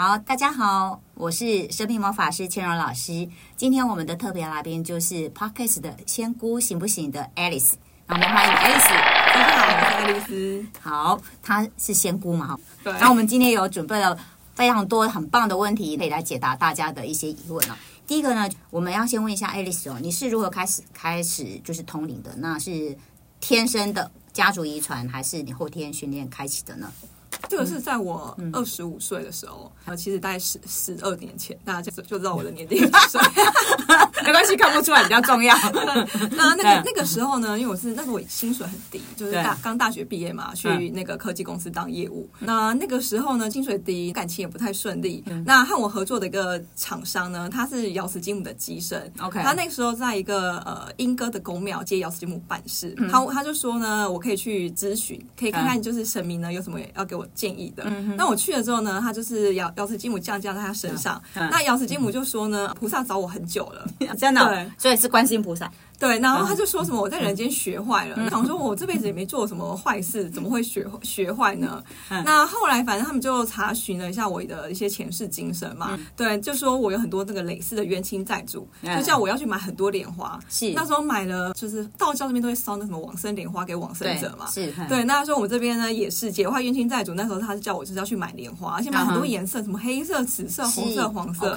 好，大家好，我是生命魔法师千柔老师。今天我们的特别来宾就是 Podcast 的仙姑行不行的 Alice，那我们欢迎 Alice。大家好，我是 Alice。好，她是仙姑嘛？哈。对那我们今天有准备了非常多很棒的问题，可以来解答大家的一些疑问哦。第一个呢，我们要先问一下 Alice 哦，你是如何开始开始就是通灵的？那是天生的家族遗传，还是你后天训练开启的呢？这个是在我二十五岁的时候，呃，其实大概十十二年前，大家就就知道我的年龄几岁。没关系，看不出来比较重要。那那个那个时候呢，因为我是那时候我薪水很低，就是大刚大学毕业嘛，去那个科技公司当业务。那那个时候呢，薪水低，感情也不太顺利。那和我合作的一个厂商呢，他是瑶池金母的机身。OK 他那个时候在一个呃英歌的公庙接瑶池金母办事，他他就说呢，我可以去咨询，可以看看就是神明呢有什么要给我建议的。那我去了之后呢，他就是瑶瑶池金母降降在他身上。嗯那瑶池金母就说呢，菩萨找我很久了。真的哦、对所以是观世音菩萨。对，然后他就说什么我在人间学坏了，然后我说我这辈子也没做什么坏事，怎么会学 学坏呢？那后来反正他们就查询了一下我的一些前世今生嘛，对，就说我有很多那个累世的冤亲债主，就叫我要去买很多莲花。是。那时候买了，就是道教那边都会烧那什么往生莲花给往生者嘛。是，对，那时候我们这边呢也是解化冤亲债主，那时候他是叫我就是要去买莲花，而且买很多颜色，什么黑色、紫色、红色、黄色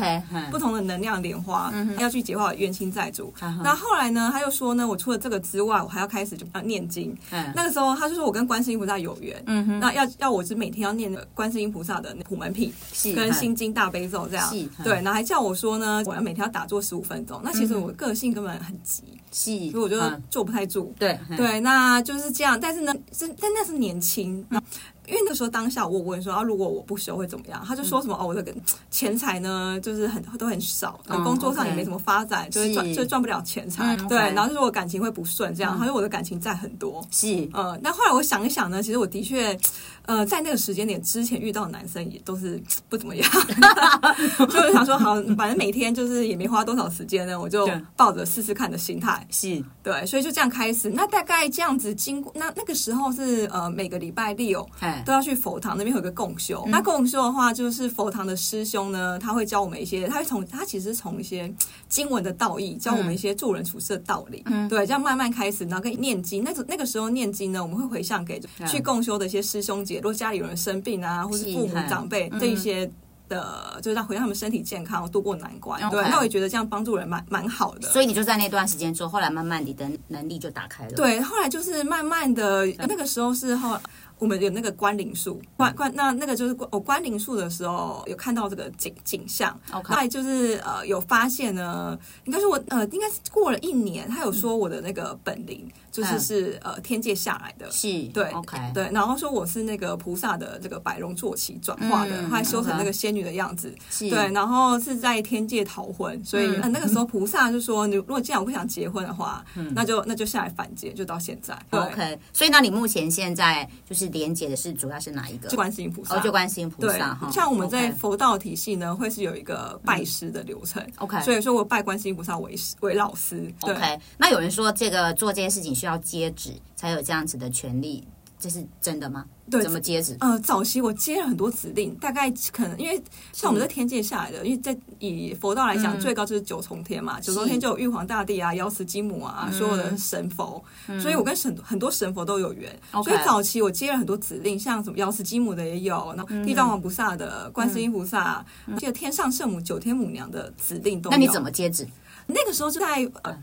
不同的能量莲花，要去解化冤亲债主。嗯那后来呢，他又说呢，我除了这个之外，我还要开始就要念经。嗯那个时候他就说我跟观世音菩萨有缘，嗯哼，那要要我是每天要念观世音菩萨的普门品跟心经大悲咒这样。对，然后还叫我说呢，我要每天要打坐十五分钟。那其实我个性根本很急，是，所以我就嗯坐不太住。对嗯对，那就是这样。但是呢，是但那是年轻。那因为那时候当下我问说啊，如果我不修会怎么样？他就说什么、哦，我这个钱财呢，就是很都很少，工作上也没什么发展，就是赚是就赚不了钱财。嗯对，然后就说我感情会不顺，这样。他说我的感情债很多。是呃，那后来我想一想呢，其实我的确，呃，在那个时间点之前遇到的男生也都是 不怎么样，所以我想说，好，反正每天就是也没花多少时间呢，我就抱着试试看的心态，是，对，所以就这样开始。那大概这样子经过，那那个时候是呃每个礼拜六哎都要去佛堂那边有个共修。那共修的话，就是佛堂的师兄呢，他会教我们一些，他会从他其实从一些 经文的道义，教我们一些做人处事的道理。嗯。对，这样慢慢开始，然后跟念经。那个那个时候念经呢，我们会回向给去共修的一些师兄姐，如果家里有人生病啊，或是父母长辈嗯这一些。的，就是让回让他们身体健康，度过难关。对，那我也觉得这样帮助人蛮蛮好的。所以你就在那段时间之后，后来慢慢你的能力就打开了。，对，后来就是慢慢的，那个时候是后我们有那个关灵术，关关那那个就是我关灵术的时候有看到这个景景象。后来就是呃有发现呢，应该是我呃应该是过了一年，他有说我的那个本灵就是嗯。是呃天界下来的。是，对，OK，，对，然后说我是那个菩萨的这个白龙坐骑转化的，嗯后来修成那个仙女的样子，是，对，然后是在天界逃婚，所以、嗯。呃那个时候菩萨就说，你如果既然我不想结婚的话，那就那就下来凡间，就到现在。OK，所以那你目前现在就是连接的是主要是哪一个？就观世音菩萨，哦，就观世音菩萨哈。，像我们在佛道体系呢，会是有一个拜师的流程。OK 所以说我拜观世音菩萨为师为老师。OK，那有人说这个做这些事情需要接旨才有这样子的权利，这是真的吗？对怎么接旨？呃，早期我接了很多指令，大概可能因为像我们在天界下来的，因为在以佛道来讲，嗯最高就是九重天嘛，九重天就有玉皇大帝啊、瑶池金母啊，所有的神佛，所以我跟神很多神佛都有缘。嗯所以早期我接了很多指令，像什么瑶池金母的也有，然后嗯地藏王菩萨的、观世音菩萨，记得天上圣母、九天母娘的指令都有。那你怎么接旨？那个时候就在呃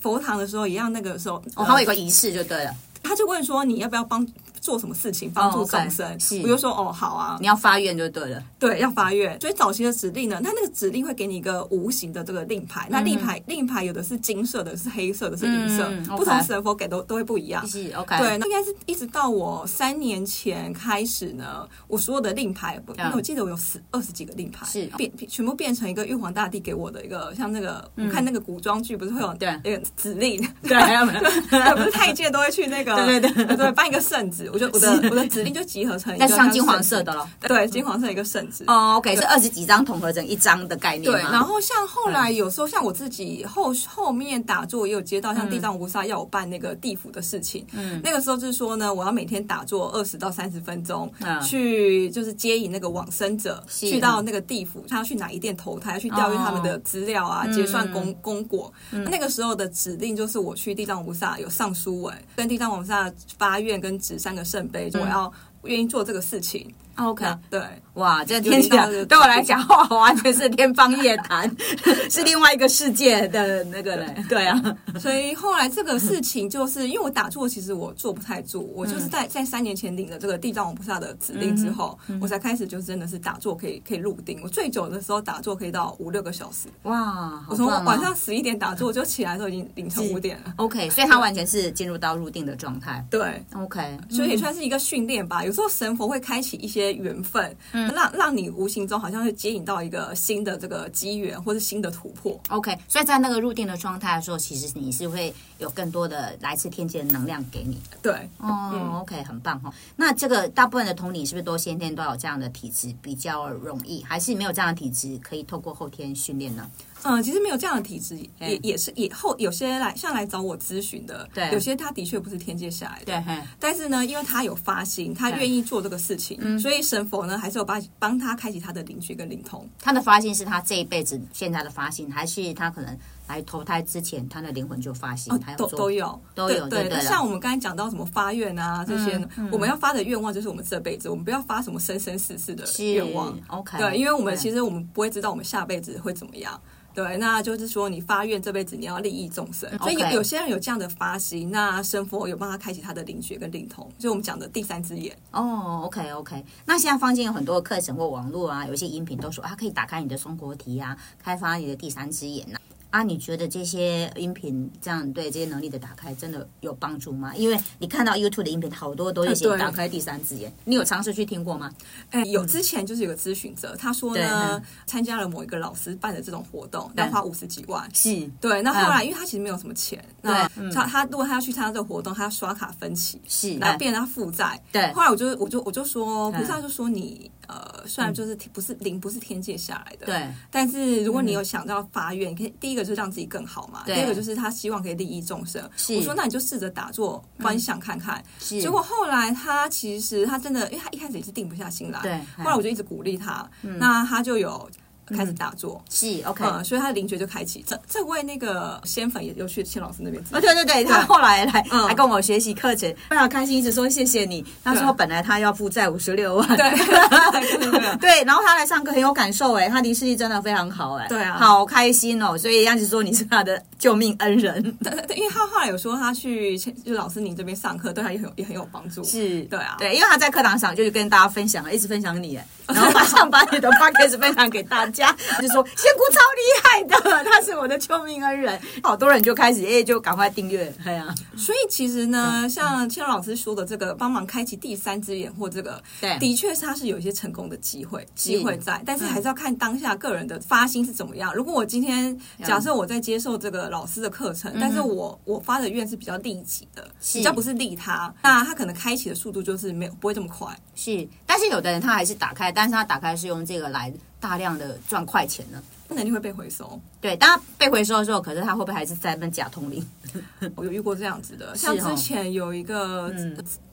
佛堂的时候一样，那个时候哦，还有一个仪式就对了，他就问说你要不要帮做什么事情帮助众生？是。我就说哦好啊，你要发愿就对了。对，要发愿。所以早期的指令呢，它那个指令会给你一个无形的这个令牌。那令牌令牌有的是金色的，是黑色的，是银色，不同神佛给都都会不一样。是 OK，对，那应该是一直到我三年前开始呢，我所有的令牌，因为我记得我有十二十几个令牌，是。变全部变成一个玉皇大帝给我的一个，像那个、我看那个古装剧不是会有对。那个指令，对，不是太监都会去那个对 对对。对，颁一个圣旨，我就我的我的 指令就集合成一个那像金黄色的了。对，金黄色一个圣旨。哦，OK，是二十几张统合成一张的概念对，然后像后来有时候像我自己后后面打坐也有接到像地藏菩萨要我办那个地府的事情，嗯，那个时候就是说呢，我要每天打坐二十到三十分钟，嗯。去就是接引那个往生者是。去到那个地府，他要去哪一殿投胎，要去调阅他们的资料啊，嗯。结算功功果。那个时候的指令就是我去地藏菩萨有上书文，跟地藏菩萨发愿跟执三个圣杯，我要愿意做这个事情。OK，对，哇，这听起来对我来讲，哇，完全是天方夜谭，是另外一个世界的那个人。对啊，所以后来这个事情就是因为我打坐，其实我坐不太住，我就是在在三年前领了这个地藏王菩萨的指令之后，我才开始就真的是打坐可以可以入定。我最久的时候打坐可以到五六个小时，哇，我从晚上十一点打坐，就起来的时候已经凌晨五点了。OK，所以他完全是进入到入定的状态。对，OK，所以也算是一个训练吧。有时候神佛会开启一些缘分，让让你无形中好像是接引到一个新的这个机缘，或是新的突破。OK，所以在那个入定的状态的时候，其实你是会有更多的来自天界的能量给你。对，哦、o k 很棒哈、哦。那这个大部分的同理是不是都先天都有这样的体质，比较容易，还是没有这样的体质可以透过后天训练呢？嗯，其实没有这样的体质，也嗯也是也后有些来像来找我咨询的，对有些他的确不是天界下来的，对，但是呢，因为他有发心，他愿意做这个事情，嗯所以神佛呢还是有帮帮他开启他的灵觉跟灵通。他的发心是他这一辈子现在的发心，还是他可能来投胎之前他的灵魂就发心，都都有，都有对就对了像我们刚才讲到什么发愿啊这些呢，嗯我们要发的愿望就是我们这辈子，我们不要发什么生生世世的愿望。OK，对，因为我们其实我们不会知道我们下辈子会怎么样。对，那就是说你发愿这辈子你要利益众生，所以有有些人有这样的发心，那神佛有帮他开启他的灵觉跟灵通，就是我们讲的第三只眼。哦，OK OK，那现在坊间有很多课程或网络啊，有一些音频都说啊，可以打开你的松果体啊，开发你的第三只眼呐、啊。你觉得这些音频这样对这些能力的打开真的有帮助吗？因为你看到 YouTube 的音频，好多都是写打开第三只眼，你有尝试去听过吗？哎，有之前就是有个咨询者，他说呢嗯，参加了某一个老师办的这种活动，要花五十几万。是。对，那后来因为他其实没有什么钱，那嗯。他他如果他要去参加这个活动，他要刷卡分期，是，然后变成他负债。对。后来我就我就我就说，嗯。菩萨就说你呃，虽然就是不是灵不是天界下来的，对。但是如果你有想到发愿，可以第一个就是让自己更好嘛，第二个就是他希望可以利益众生。我说那你就试着打坐观想看看。是，结果后来他其实他真的，因为他一开始也是定不下心来，对嗯后来我就一直鼓励他，那他就有开始打坐。是 OK。嗯，所以他的灵觉就开启。这这位那个仙粉也有去谢老师那边咨询哦，对对对，他后来来嗯来跟我学习课程，非常开心，一直说谢谢你。他说对本来他要负债五十六万，对对对对对，然后他来上课很有感受哎，他离视力真的非常好哎，对啊好开心哦，所以样子说你是他的救命恩人，对对，因为他后来有说他去就老师您这边上课，对他也很有也很有帮助。是，对啊。对，因为他在课堂上就是跟大家分享，一直分享你，哎 然后马上把你的 podcast 分享给大家，就说仙姑超厉害的，他是我的救命恩人，好多人就开始哎就赶快订阅，对啊，所以其实呢，像千老师说的这个帮忙开启第三只眼或这个，对。的确是他是有一些成功的机会机会在，但是还是要看当下个人的发心是怎么样。如果我今天假设我在接受这个老师的课程，但是我我发的愿是比较利己的，比较不是利他，那他可能开启的速度就是没有不会这么快。是，但是有的人他还是打开，但是他打开是用这个来大量的赚快钱呢。能力会被回收，对，当他被回收的时候，可是他会不会还是在那假通灵？我有遇过这样子的，像之前有一个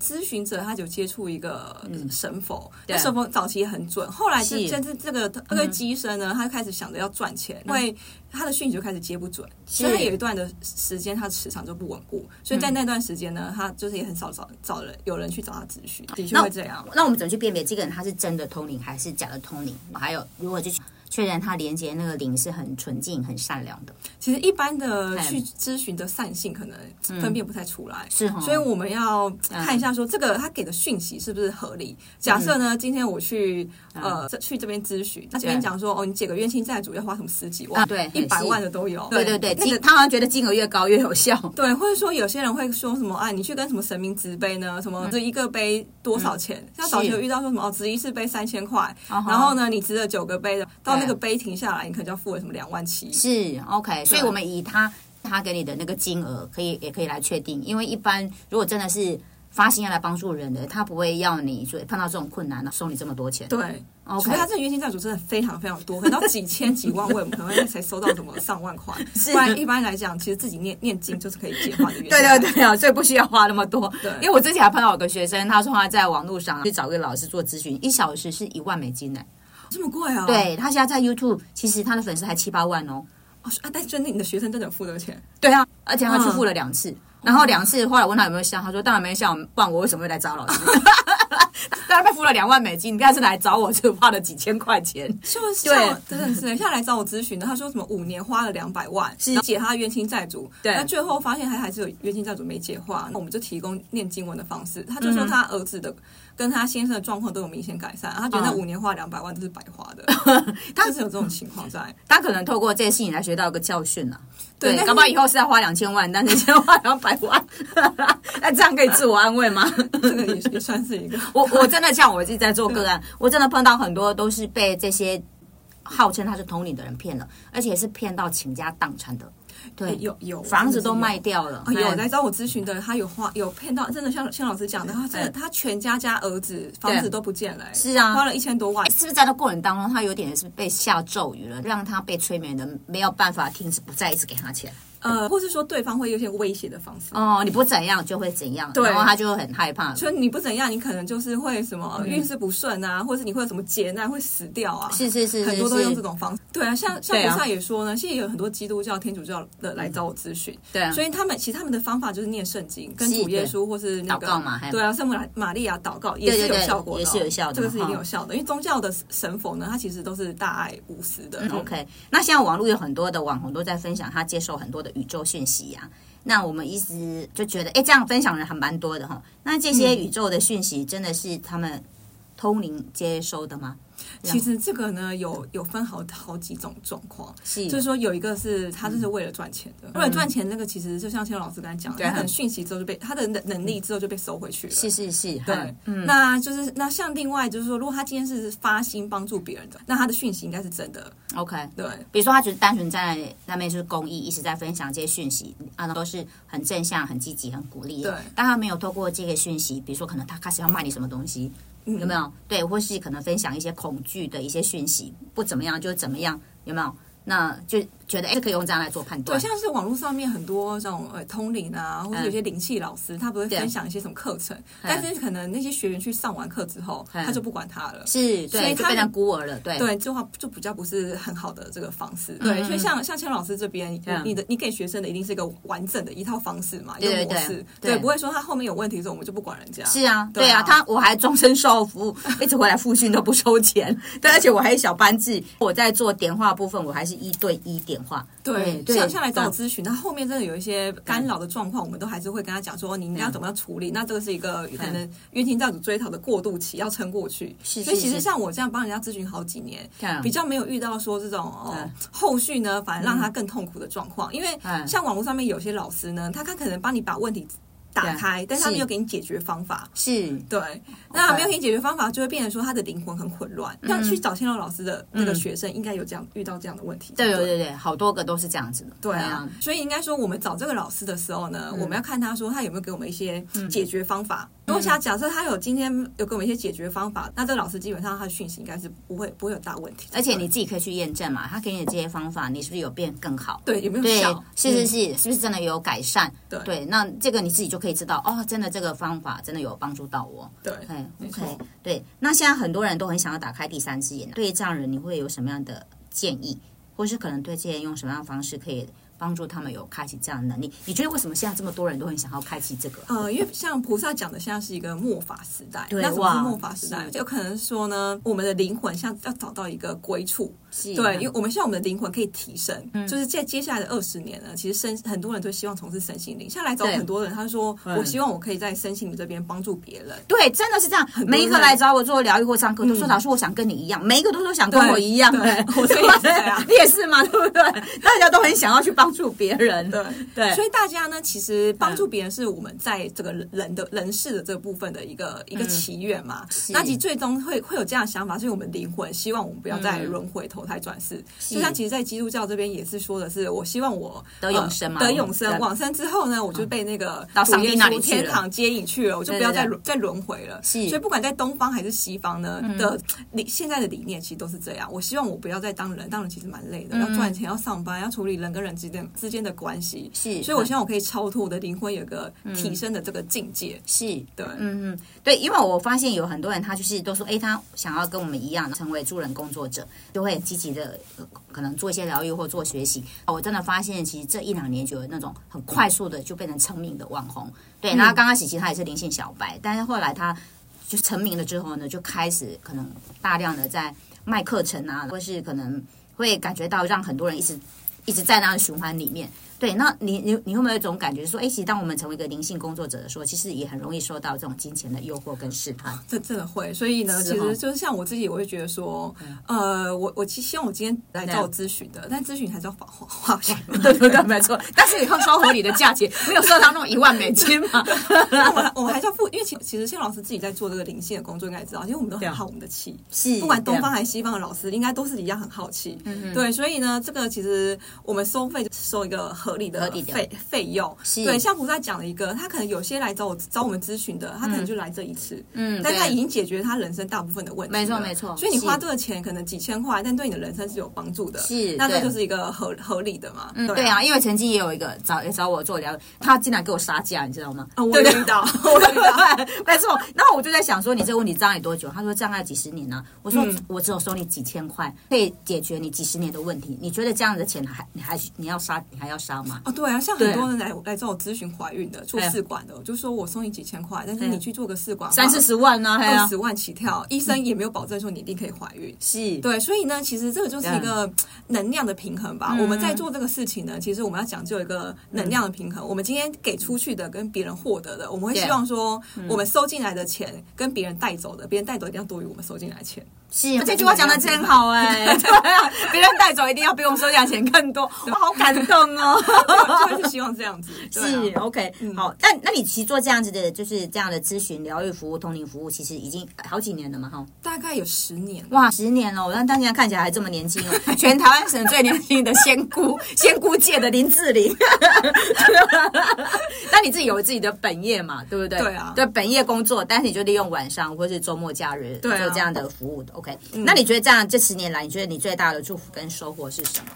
咨询者，他就接触一个神佛，那神佛早期也很准，后来就就是这个这个机身呢，他就开始想着要赚钱，因为他的讯息就开始接不准，所以他有一段的时间他磁场就不稳固，所以在那段时间呢，他就是也很少找找人有人去找他咨询，的确会这样。那我们怎么去辨别这个人他是真的通灵还是假的通灵？还有如何去确认他连接那个灵是很纯净、很善良的？其实一般的去咨询的善性可能分辨不太出来，是哈。所以我们要看一下说这个他给的讯息是不是合理。假设呢，今天我去呃去这边咨询，他这边讲说哦，你解个冤亲债主要花什么十几万，对，一百万的都有。对对对，金他好像觉得金额越高越有效。对，或者说有些人会说什么啊，你去跟什么神明执杯呢？什么这一个杯多少钱？像早期有遇到说什么哦，执一次杯三千块，然后呢，你执了九个杯的，到那个杯停下来，你可能就要付了什么两万七。是 OK，所以我们以他他给你的那个金额，可以也可以来确定，因为一般如果真的是发心要来帮助人的，他不会要你所以碰到这种困难收你这么多钱。对，OK 他这个冤亲债主真的非常非常多，可能到几千几万位，我们可能才收到什么上万块。不然一般来讲，其实自己念念经就是可以解化的对。对对啊，所以不需要花那么多。对因为我之前还碰到有个学生，他说他在网络上去找一个老师做咨询，一小时是一万美金呢。这么贵啊？对他现在在 YouTube，其实他的粉丝还七八万哦。哦，啊，但真的你的学生真的有付这个钱？对啊，而且他去付了两次，然后两次后来问他有没有效，他说当然没效，不然我为什么会来找老师？当然被付了两万美金，你看是来找我，就花了几千块钱。就是对真的是，现在来找我咨询的，他说什么五年花了两百万，是解他的冤亲债主，对那最后发现他还是有冤亲债主没解化，那我们就提供念经文的方式。他就说他儿子的跟他先生的状况都有明显改善，他觉得那嗯五年花两百万都是白花的，他是有这种情况在。他可能透过这些事情来学到一个教训啊、对，搞不好以后是要花两千万，但是先花两百万，那这样可以自我安慰吗？这个也也算是一个。我我真的像我自己在做个案，我真的碰到很多都是被这些号称他是通灵的人骗了，而且是骗到倾家荡产的。对，有有房子都卖掉了，啊，有哎来找我咨询的，他有花有骗到，真的像像老师讲的，他真的他全家加儿子房子都不见了、欸是啊花了一千多万。是不是在这过程当中，他有点是被下咒语了，让他被催眠的没有办法停止，不再一直给他钱。呃，或是说对方会有一些威胁的方式。哦，你不怎样就会怎样，对然后他就会很害怕。所以你不怎样，你可能就是会什么嗯运势不顺啊，或者是你会有什么劫难，会死掉啊。是是是是很多都用这，种方式。对啊，像像对啊菩萨也说呢，现在有很多基督教、天主教的来找我咨询，对啊，所以他们其实他们的方法就是念圣经，跟是主耶稣或是那个祷告嘛还有对啊，圣母玛玛利亚祷告也是对对对有效果的哦，也是有效的这个是一定有效的。因为宗教的神佛呢，他其实都是大爱无私的。嗯 OK，那现在网络有很多的网红都在分享他接受很多的宇宙讯息呀、那我们一直就觉得，哎，这样分享人还蛮多的哈。那这些宇宙的讯息真的是他们通灵接收的吗？其实这个呢，有有分好好几种状况。是，就是说，有一个是他就是为了赚钱的，为了赚钱，那个其实就像千老师刚才讲的，他可能讯息之后就被他的能能力之后就被收回去了。是是是，对，嗯，那就是那像另外就是说，如果他今天是发心帮助别人的，那他的讯息应该是真的。OK。对，比如说，他只是单纯在那边就是公益，一直在分享这些讯息啊，都是很正向、很积极、很鼓励的。对但他没有透过这个讯息，比如说可能他开始要卖你什么东西，有没有？对，或是可能分享一些恐惧的一些讯息，不怎么样就怎么样，有没有？那就觉得哎，可以用这样来做判断。对，像是网络上面很多这种呃通灵啊，或者有些灵气老师，他不会分享一些什么课程，但是可能那些学员去上完课之后，他就不管他了。是，所以他变成孤儿了。对，对，这话就比较不是很好的这个方式。对，所以像像千老师这边，嗯你的你给学生的一定是一个完整的一套方式嘛，一个模式，对对，不会说他后面有问题的时候我们就不管人家。是啊，对啊对啊，他我还终身售后服务，一直回来复训都不收钱，对，而且我还有小班制，我在做点化部分，我还是一对一点化。对，对像下来找我咨询，他后面真的有一些干扰的状况，我们都还是会跟他讲说，你应该要怎么样处理。那这个是一个可能冤亲债主追讨的过渡期，要撑过去。是所以其实像我这样帮人家咨询好几年嗯，比较没有遇到说这种哦嗯，后续呢反而让他更痛苦的状况。因为嗯像网络上面有些老师呢，他他可能帮你把问题打开，但是他没有给你解决方法。是，对，那没有给你解决方法，就会变成说他的灵魂很混乱。嗯那去找千老老师的那个学生，应该有这样遇到这样的问题。对对对对，好多个都是这样子的。对啊，所以应该说，我们找这个老师的时候呢，嗯我们要看他说他有没有给我们一些解决方法。如果假假设他有今天有给我们一些解决方法，那这个老师基本上他的讯息应该是不会不会有大问题。而且你自己可以去验证嘛，他给你的这些方法，你是不是有变更好？对有没有对效？，是是嗯是，是不是真的有改善？对对，那这个你自己就可以知道，哦，真的这个方法真的有帮助到我。对，OK，对。那现在很多人都很想要打开第三只眼，对这样人你会有什么样的建议，或是可能对这些人用什么样的方式可以帮助他们有开启这样的能力？你觉得为什么现在这么多人都很想要开启这个？呃，因为像菩萨讲的，现在是一个末法时代。对那什么哇是末法时代？就有可能说呢，我们的灵魂像要找到一个归处。对，因为我们希望我们的灵魂可以提升，就是在接下来的二十年呢，其实身很多人都希望从事身心灵。像来找很多人，他说嗯我希望我可以在身心灵这边帮助别人。对，真的是这样。每一个来找我做疗愈或上课，都说老师，我想跟你一样。每一个都说想跟我一样。对你 也是嘛，对不对？大家都很想要去帮帮助别人。对。对。所以大家呢，其实帮助别人是我们在这个人的人事的这部分的一个一个祈愿嘛。那其实最终会会有这样的想法，是我们灵魂希望我们不要再轮回投胎转世。就像其实，在基督教这边也是说的是，我希望我得永生嘛，得永生，往生之后呢，我就被那个到上帝那里天堂接引去了，我就不要再再轮回了。是。所以不管在东方还是西方呢的理现在的理念，其实都是这样。我希望我不要再当人，当人其实蛮累的，要赚钱，要上班，要处理人跟人之间之间的关系。是所以我希望我可以超脱我的灵魂，有个提升的这个境界。是对，嗯嗯，对，因为我发现有很多人，他就是都说，哎，他想要跟我们一样成为助人工作者，就会积极的、呃可能做一些疗愈或做学习。我真的发现，其实这一两年就有那种很快速的就变成成名的网红。对，那刚开始其实他也是灵性小白，但是后来他就成名了之后呢，就开始可能大量的在卖课程啊，或是可能会感觉到让很多人一直一直在那个循环里面。对，那你你你会不会有一种感觉说，哎，其实当我们成为一个灵性工作者的时候，其实也很容易受到这种金钱的诱惑跟试探。这真的会，所以呢，哦其实就是像我自己，我会觉得说，呃，我我其实希望我今天来找我咨询的，但咨询还是要花花花钱。对对 对，没错。但是以后收合理的价钱，没有收到那种一万美金嘛。我我还是要付，因为其其实谢老师自己在做这个灵性的工作，应该也知道，因为我们都很好我们的气，是不管东方还是西方的老师，应该都是一样很好奇。对，所以呢，这个其实我们收费收一个合理的合理的费费用。对，像菩萨讲了一个，他可能有些来找我找我们咨询的，他可能就来这一次，嗯但他已经解决他人生大部分的问题。没错没错所以你花这个钱可能几千块，但对你的人生是有帮助的。是那这就是一个合合理的嘛。嗯，对啊，因为曾经也有一个找也找我做疗，他竟然给我杀价，你知道吗？啊，我遇到，我有遇到。没错。然后我就在想说，你这个问题障碍多久？他说障碍几十年呢、我说、嗯我只有收你几千块，可以解决你几十年的问题。你觉得这样的钱还你还你要杀你还要杀吗？哦，对啊，像很多人来来找我咨询怀孕的、做试管的，我就说我送你几千块，但是你去做个试管，三四十万呢、二十万起跳，医生也没有保证说你一定可以怀孕。是，对，所以呢，其实这个就是一个能量的平衡吧。我们在做这个事情呢，其实我们要讲究一个能量的平衡。我们今天给出去的跟别人获得的，我们会希望说，我们收进来的钱跟别人带走的，别人带走一定要多于我们收进来的钱。是，这句话讲的真好哎、别人带走一定要比我们收下钱更多，我好感动哦。就是希望这样子。啊是 OK，、好，那那你其实做这样子的，就是这样的咨询、疗愈服务、通灵服务，其实已经好几年了嘛，哈。大概有十年。哇，十年了，但当年看起来还这么年轻哦，全台湾省最年轻的仙姑，仙姑界的林志玲。那你自己有自己的本业嘛，对不对？对啊对本业工作，但是你就利用晚上或是周末假日做这样的服务的。OK，、那你觉得这样这十年来，你觉得你最大的祝福跟收获是什么？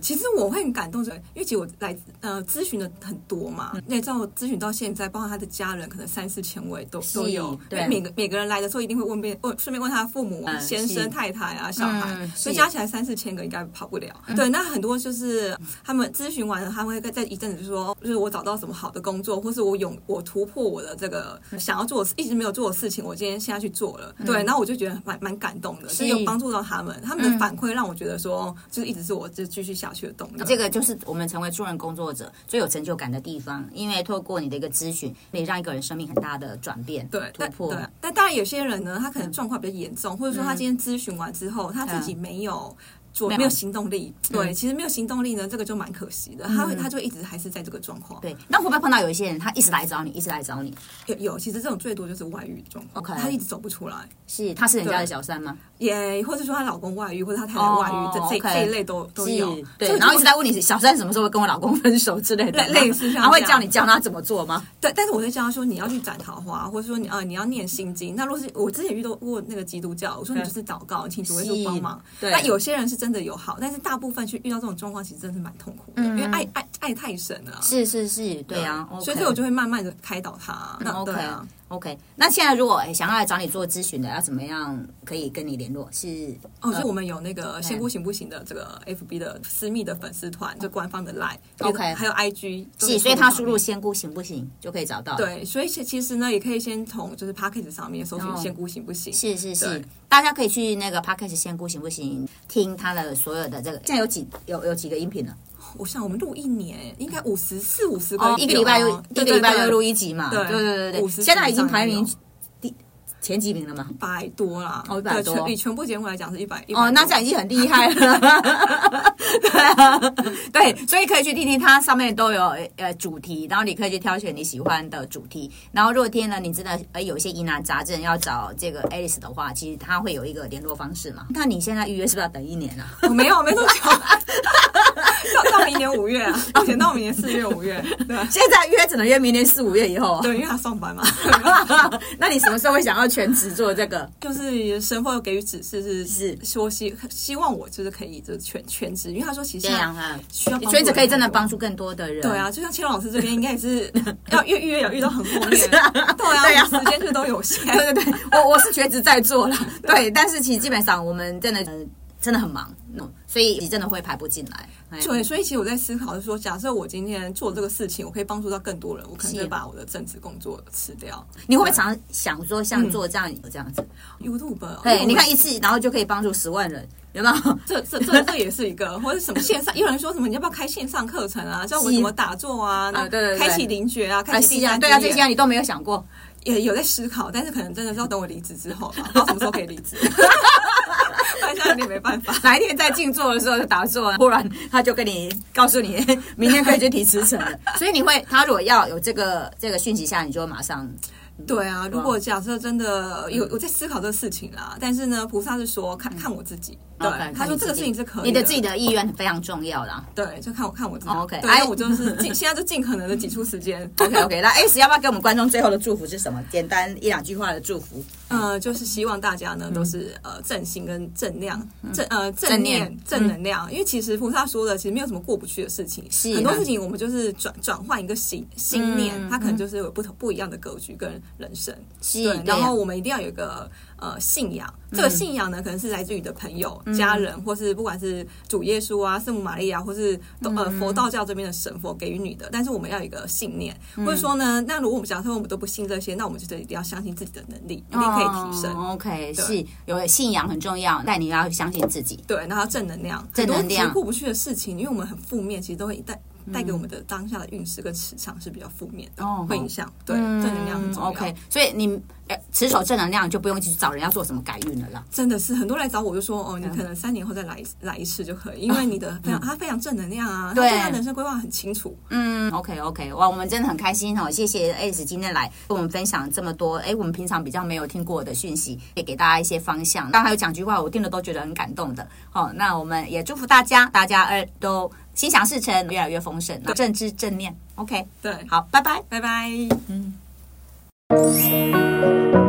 其实我会很感动，因为其实我来呃咨询的很多嘛，嗯那你知道我咨询到现在，包括他的家人，可能三四千位都都有。对每个每个人来的时候，一定会问遍问，顺便问他父母、嗯先生、太太啊、小孩，嗯所以加起来三四千个应该跑不了。对，那很多就是他们咨询完了，他会在一阵子就说，就是我找到什么好的工作，或是我勇我突破我的这个想要做的一直没有做的事情，我今天现在去做了。对，然后我就觉得蛮蛮感动的，是有帮助到他们，他们的反馈让我觉得说，就是一直是我就继续下去的动力。这个就是我们成为助人工作者最有成就感的地方，因为透过你的一个咨询，可以让一个人生命很大的转变、对，突破。对，但当然有些人呢，他可能状况比较严重，或者说他今天咨询完之后，他自己没有。做没有行动力，对，其实没有行动力呢，这个就蛮可惜的。他会，他就一直还是在这个状况。对，那会不会碰到有一些人，他一直来找你，一直来找你？有有，其实这种最多就是外遇状况 OK 他一直走不出来，是他是人家的小三吗？也或者说她老公外遇，或者他太太外遇，哦这这这一类都都有。对然后一直在问你小三什么时候会跟我老公分手之类的，类类似 他会叫你教他怎么做吗？对，但是我会教他说，你要去斩桃花，或者说你啊你要念心经。那如果是我之前遇到过那个基督教，我说你就是祷告，请主耶稣帮忙。对那有些人是真的有好，但是大部分去遇到这种状况，其实真的是蛮痛苦的，因为爱爱爱太深了啊。是是是，对啊，所以这我就会慢慢的开导他。那 OK 对啊，OK。那现在如果哎想要来找你做咨询的，要怎么样可以跟你联络？是哦，所以我们有那个仙姑行不行的这个 FB 的私密的粉丝团，就官方的 Line。OK 还有 IG 是，所以他输入仙姑行不行就可以找到。，对，所以其其实呢，也可以先从就是 p a c k a g e 上面搜寻哦仙姑行不行？是是是，大家可以去那个 Podcast 仙姑行不行？听他的所有的这个，现在有几有有几个音频了？我想我们录一年，应该五十四五十个、哦，一个礼拜就一个礼拜就录一。集嘛。对对对对对，50现在已经排名第前几名了吗？一百多啦，哦100多对全以全部节目来讲是一百哦，那这样已经很厉害了。对啊，对，所以可以去听听，它上面都有呃主题，然后你可以去挑选你喜欢的主题。然后，若天呢，你真的呃有一些疑难杂症要找这个 Alice 的话，其实他会有一个联络方式嘛。那你现在预约是不是要等一年啊？我没有没多久，到到明年五月啊，目前到明年四月五月，对现在约只能约明年四五月以后啊。对，因为他上班嘛。那你什么时候会想要全职做这个？就是神父有给予指示是是说希希望我就是可以就是全全职，因为他说其实这样啊，需要全职可以真的人帮助更多的人。对啊，就像千老师这边应该也是要越预约有遇到很后面，对啊对对啊，啊时间是都有限。对对对，我我是全职在做了，对，但是其实基本上我们真的、呃、真的很忙，嗯所以你真的会排不进来。哎对，所以其实我在思考，是说，假设我今天做这个事情，我可以帮助到更多人，我可能就是把我的正职工作辞掉。你会不会常想说，像做这样、这样子？YouTube，对，你看一次，然后就可以帮助十万人，有没有？这这这这也是一个，或者什么线上，有人说什么你要不要开线上课程啊？教我怎么打坐啊？啊对对对开启灵觉啊，开启对啊，这些你都没有想过。也有在思考，但是可能真的是要等我离职之后吧，不知道什么时候可以离职。不然现在有点没办法。哪一天在静坐的时候就打坐，忽然他就跟你告诉你，明天可以去提辞呈了。所以你会，他如果要有这个这个讯息下，你就会马上对啊，如果假设真的有我在思考这个事情啦，但是呢，菩萨是说看看我自己，对他说这个事情是可以你的自己的意愿非常重要的。对，就看我看我自己。哦 OK 对，哎那我就是尽 现在就尽可能的挤出时间。OK OK，那 S 要不要给我们观众最后的祝福是什么？简单一两句话的祝福。呃，就是希望大家呢都是呃正心跟正量，正呃正正念念正能量。因为其实菩萨说的，其实没有什么过不去的事情，是很多事情我们就是转转换一个心心念嗯，它可能就是有不同不一样的格局跟人生。是对，然后我们一定要有一个呃信仰，这个信仰呢，可能是来自于你的朋友、家人，或是不管是主耶稣啊、圣母玛利亚，或是都呃佛道教这边的神佛给予你的。但是我们要有一个信念，或者说呢，那如果我们假设我们都不信这些，那我们就是一定要相信自己的能力，一定可以提升。哦 OK，是有信仰很重要，但你要相信自己。对，然后正能量，正能量过不去的事情，因为我们很负面，其实都会带带给我们的当下的运势跟磁场是比较负面的，哦会影响。对，正能量很重要。OK，所以你呃持守正能量，就不用去找人要做什么改运了啦。真的是很多人来找我就说哦，你可能三年后再来一来一次就可以，因为你的非常他非常正能量啊，他对人生规划很清楚。嗯，OK OK，哇，我们真的很开心哦，谢谢 Alice 今天来跟我们分享这么多，哎，我们平常比较没有听过的讯息，也给大家一些方向。刚才有讲句话，我听了都觉得很感动的。好、那我们也祝福大家，大家呃都心想事成，越来越丰盛，正知正念。OK，对，好，拜拜。拜拜。嗯。Música